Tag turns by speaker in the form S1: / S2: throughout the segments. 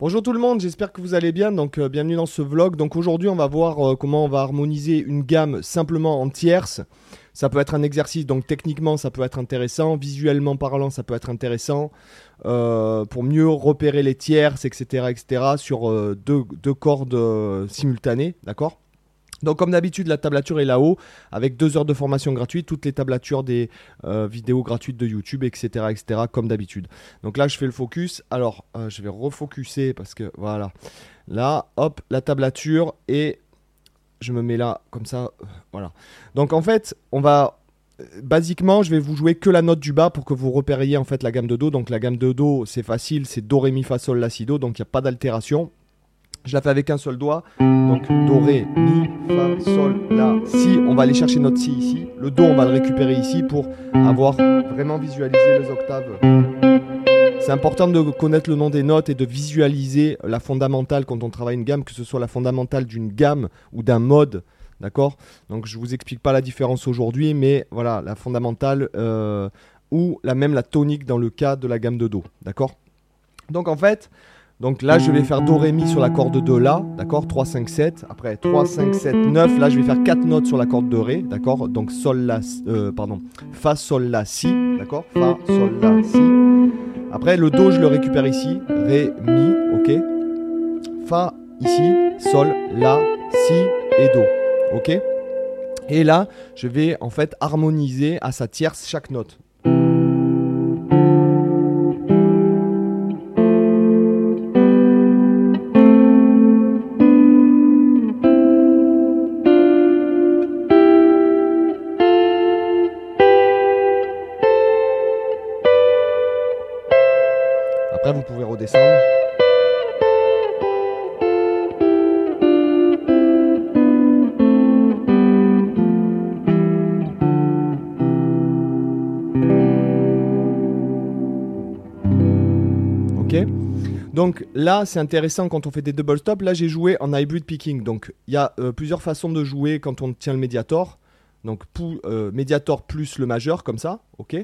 S1: Bonjour tout le monde, j'espère que vous allez bien. Donc euh, bienvenue dans ce vlog. Donc aujourd'hui, on va voir euh, comment on va harmoniser une gamme simplement en tierces. Ça peut être un exercice, donc techniquement ça peut être intéressant, visuellement parlant ça peut être intéressant, euh, pour mieux repérer les tierces, etc., etc., sur deux, deux, cordes simultanées, d'accord? Donc comme d'habitude, la tablature est là-haut, avec deux heures de formation gratuite, toutes les tablatures des euh, vidéos gratuites de YouTube, etc., etc., comme d'habitude. Donc là, je fais le focus. Alors, euh, je vais refocuser parce que voilà. Là, hop, la tablature et je me mets là, comme ça, euh, voilà. Donc en fait, on va basiquement, je vais vous jouer que la note du bas pour que vous repériez en fait la gamme de Do. Donc la gamme de Do, c'est facile, c'est Do, Ré, Mi, Fa, Sol, La, Si, Do. Donc il n'y a pas d'altération. Je la fais avec un seul doigt. Donc Do, Ré, Mi, Fa, Sol, La, Si. On va aller chercher notre Si ici. Le Do, on va le récupérer ici pour avoir vraiment visualisé les octaves. C'est important de connaître le nom des notes et de visualiser la fondamentale quand on travaille une gamme, que ce soit la fondamentale d'une gamme ou d'un mode. D'accord? Donc je vous explique pas la différence aujourd'hui, mais voilà, la fondamentale euh, ou la même la tonique dans le cas de la gamme de Do. D'accord? Donc en fait, donc là, je vais faire Do, Ré, Mi sur la corde de La, d'accord 3, 5, 7. Après 3, 5, 7, 9. Là, je vais faire 4 notes sur la corde de Ré, d'accord Donc Sol, La, euh, pardon, Fa, Sol, La, Si, d'accord Fa, Sol, La, Si. Après, le Do, je le récupère ici. Ré, Mi, ok Fa, ici. Sol, La, Si et Do, ok Et là, je vais en fait harmoniser à sa tierce chaque note. Vous pouvez redescendre. Ok donc là, c'est intéressant quand on fait des double stops. Là, j'ai joué en hybrid picking. Donc il y a euh, plusieurs façons de jouer quand on tient le médiator. Donc euh, médiator plus le majeur, comme ça. Ok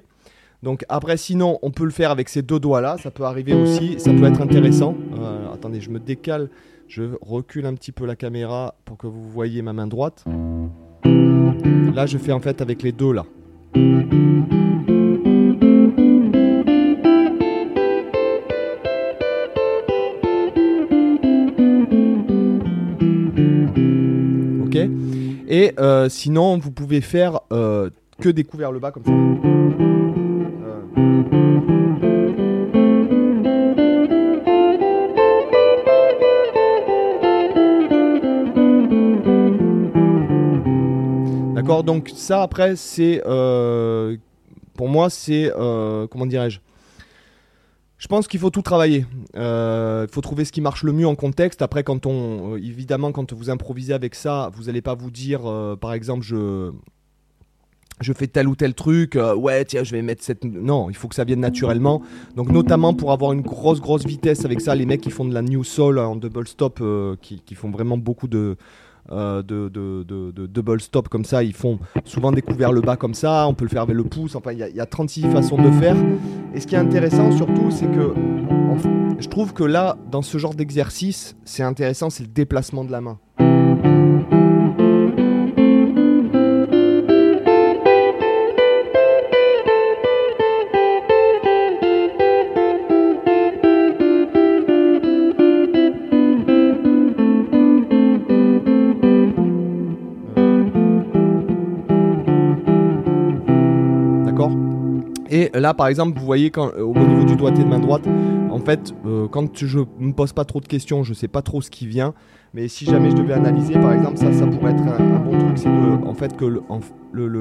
S1: donc après, sinon, on peut le faire avec ces deux doigts-là. Ça peut arriver aussi. Ça peut être intéressant. Euh, attendez, je me décale. Je recule un petit peu la caméra pour que vous voyez ma main droite. Là, je fais en fait avec les deux là. Ok Et euh, sinon, vous pouvez faire euh, que des coups le bas comme ça. D'accord Donc ça, après, c'est... Euh, pour moi, c'est... Euh, comment dirais-je? Je pense qu'il faut tout travailler. Euh, il faut trouver ce qui marche le mieux en contexte. Après, quand on, évidemment, quand vous improvisez avec ça, vous n'allez pas vous dire, par exemple, je, je fais tel ou tel truc, ouais, tiens, je vais mettre cette. Non, il faut que ça vienne naturellement. Donc, notamment pour avoir une grosse, grosse vitesse avec ça, les mecs qui font de la new soul en double stop, qui, font vraiment beaucoup de, euh, de, double stop comme ça. Ils font souvent des le bas comme ça. On peut le faire avec le pouce. Enfin, il y, a 36 façons de faire. Et ce qui est intéressant surtout, c'est que je trouve que là, dans ce genre d'exercice, c'est intéressant, c'est le déplacement de la main. Et là, par exemple, vous voyez quand, au niveau du doigté de main droite, en fait, euh, quand je ne me pose pas trop de questions, je ne sais pas trop ce qui vient. Mais si jamais je devais analyser, par exemple, ça, ça pourrait être un, bon truc, c'est en fait que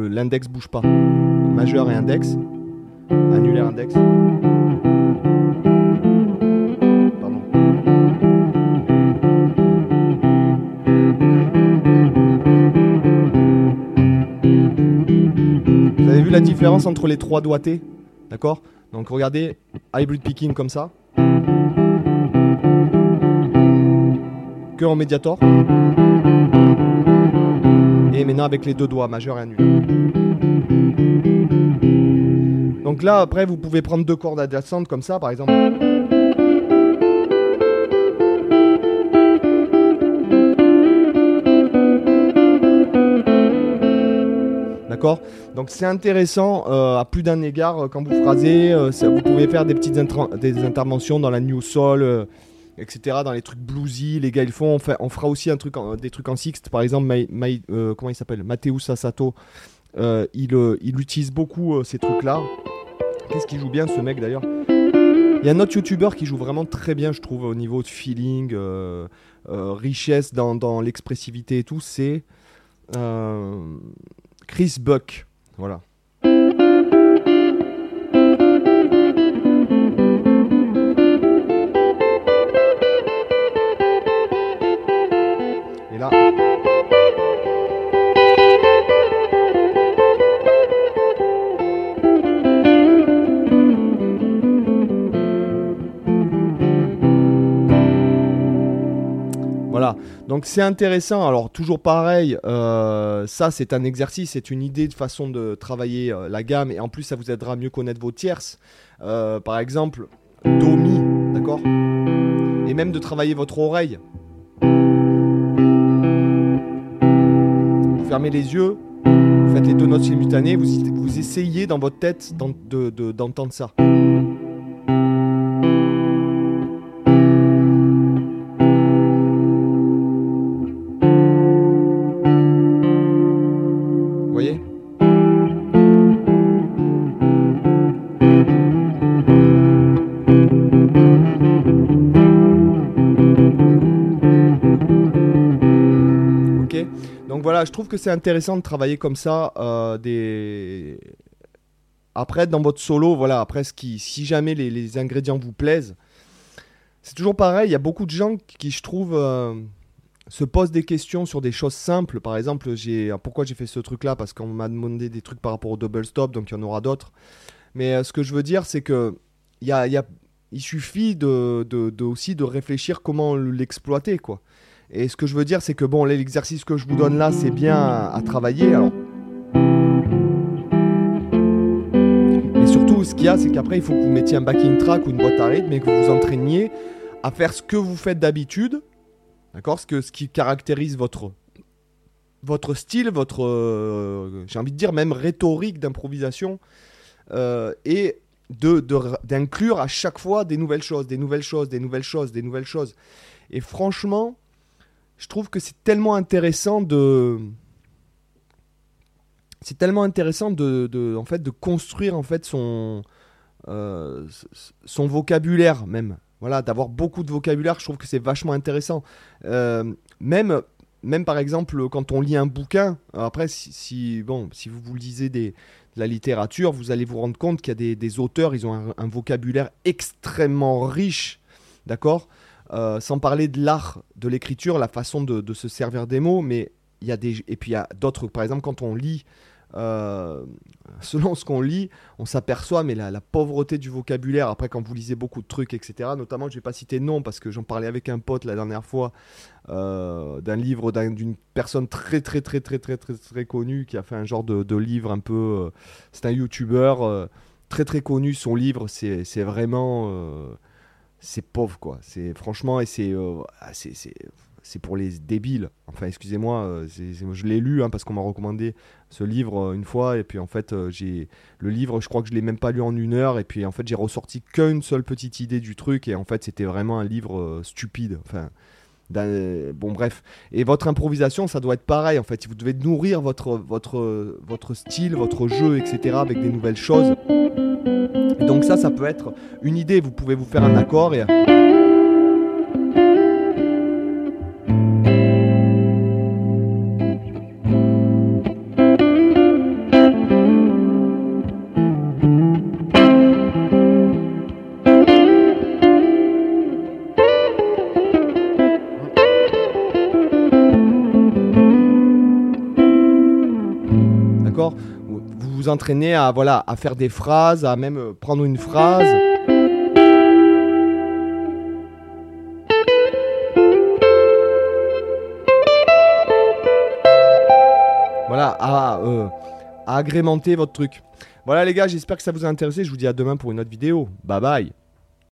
S1: l'index bouge pas. Majeur et index, annulaire index. Différence entre les trois doigtés D'accord? Donc regardez, hybrid picking comme ça. Que en médiator. Et maintenant avec les deux doigts, majeur et annulaire. Donc là, après, vous pouvez prendre deux cordes adjacentes comme ça, par exemple. Donc c'est intéressant euh, à plus d'un égard euh, quand vous phrasez. euh, vous pouvez faire des petites des interventions dans la New Soul, etc. Dans les trucs bluesy. Les gars, ils font. On, on fera aussi des trucs en sixte. Par exemple, comment il s'appelle? Matteo Sasato. euh, il, il utilise beaucoup ces trucs-là. Qu'est-ce qu'il joue bien ce mec d'ailleurs? Il y a un autre youtubeur qui joue vraiment très bien, je trouve, au niveau de feeling, richesse dans, l'expressivité et tout. C'est Chris Buck. Voilà. Donc c'est intéressant. Alors toujours pareil, euh, ça c'est un exercice, c'est une idée de façon de travailler euh, la gamme et en plus ça vous aidera à mieux connaître vos tierces. Euh, par exemple, Do Mi, d'accord? Et même de travailler votre oreille. Vous fermez les yeux, vous faites les deux notes simultanées, vous, vous essayez dans votre tête d'en- de- d'entendre ça. Je trouve que c'est intéressant de travailler comme ça. euh. Après, dans votre solo, voilà, après, si jamais les, ingrédients vous plaisent, c'est toujours pareil. Il y a beaucoup de gens qui, je trouve, euh, se posent des questions sur des choses simples. Par exemple, pourquoi j'ai fait ce truc-là? Parce qu'on m'a demandé des trucs par rapport au double stop, donc il y en aura d'autres. Mais euh, ce que je veux dire, c'est que il suffit aussi de réfléchir comment l'exploiter, quoi. Et ce que je veux dire, c'est que bon, l'exercice que je vous donne là, c'est bien à, travailler. Mais surtout, ce qu'il y a, c'est qu'après, il faut que vous mettiez un backing track ou une boîte à rythme et que vous vous entraîniez à faire ce que vous faites d'habitude. D'accord ce, ce qui caractérise votre, votre style, votre, euh, j'ai envie de dire, même rhétorique d'improvisation. euh, et de- de- d'inclure à chaque fois des nouvelles choses, des nouvelles choses, des nouvelles choses, des nouvelles choses. Et franchement, je trouve que c'est tellement intéressant de c'est tellement intéressant de, en fait de construire en fait son euh, son vocabulaire même. Voilà d'avoir beaucoup de vocabulaire je trouve que c'est vachement intéressant. Euh, même même par exemple quand on lit un bouquin après si, bon si vous vous lisez de la littérature vous allez vous rendre compte qu'il y a des, des auteurs ils ont un, un vocabulaire extrêmement riche d'accord? Euh, sans parler de l'art de l'écriture, la façon de, se servir des mots, mais il y a des et puis il y a d'autres. Par exemple, quand on lit, euh, selon ce qu'on lit, on s'aperçoit mais la, pauvreté du vocabulaire. Après, quand vous lisez beaucoup de trucs, etc. Notamment, je vais pas citer nom parce que j'en parlais avec un pote la dernière fois euh, d'un livre d'un- d'une personne très très très très très très très connue qui a fait un genre de, de livre un peu. c'est un youtubeur très très connu. Son livre, c'est vraiment c'est pauvre quoi. C'est franchement et c'est euh, ah, c'est pour les débiles. Enfin, excusez-moi, euh, je l'ai lu hein, parce qu'on m'a recommandé ce livre euh, une fois et puis en fait j'ai le livre, je crois que je l'ai même pas lu en une heure et puis en fait j'ai ressorti qu'une seule petite idée du truc et en fait c'était vraiment un livre stupide. Enfin. Bon bref, et votre improvisation, ça doit être pareil en fait. Vous devez nourrir votre, votre, votre style, votre jeu, etc. avec des nouvelles choses. Ça, ça peut être une idée. Vous pouvez vous faire un accord et... à, voilà, à faire des phrases, à même euh, prendre une phrase. Voilà, à, euh, à agrémenter votre truc. Voilà les gars, j'espère que ça vous a intéressé. Je vous dis à demain pour une autre vidéo. Bye bye